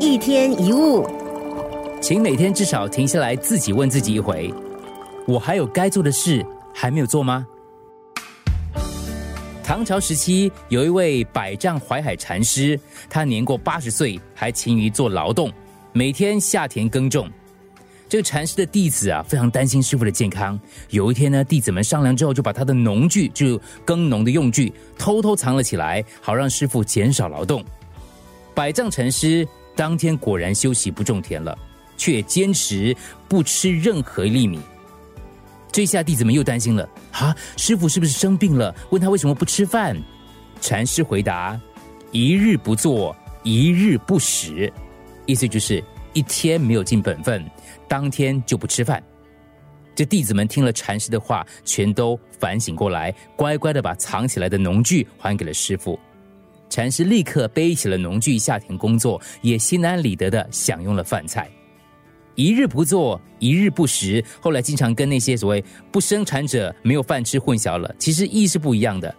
一天一物，请每天至少停下来自己问自己一回：我还有该做的事还没有做吗？唐朝时期有一位百丈怀海禅师，他年过八十岁，还勤于做劳动，每天下田耕种。这个禅师的弟子啊，非常担心师傅的健康。有一天呢，弟子们商量之后，就把他的农具，就耕农的用具，偷偷藏了起来，好让师傅减少劳动。百丈禅师当天果然休息不种田了，却坚持不吃任何一粒米。这下弟子们又担心了啊，师傅是不是生病了？问他为什么不吃饭？禅师回答：一日不做，一日不食。意思就是一天没有尽本分。当天就不吃饭，这弟子们听了禅师的话，全都反省过来，乖乖的把藏起来的农具还给了师傅。禅师立刻背起了农具下田工作，也心安理得的享用了饭菜。一日不做，一日不食，后来经常跟那些所谓不生产者没有饭吃混淆了，其实意义是不一样的。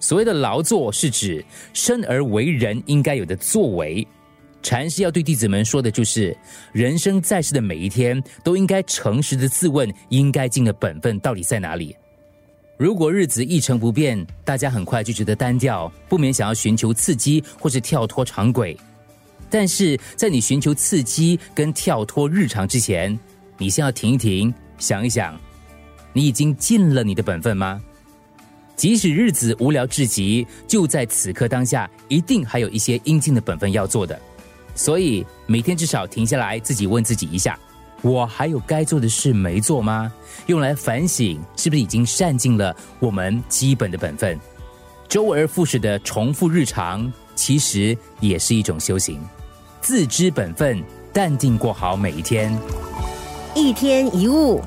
所谓的劳作，是指生而为人应该有的作为。禅师要对弟子们说的就是：人生在世的每一天，都应该诚实的自问，应该尽的本分到底在哪里。如果日子一成不变，大家很快就觉得单调，不免想要寻求刺激或是跳脱常轨。但是在你寻求刺激跟跳脱日常之前，你先要停一停，想一想，你已经尽了你的本分吗？即使日子无聊至极，就在此刻当下，一定还有一些应尽的本分要做的。所以每天至少停下来，自己问自己一下：我还有该做的事没做吗？用来反省，是不是已经善尽了我们基本的本分？周而复始的重复日常，其实也是一种修行。自知本分，淡定过好每一天。一天一物。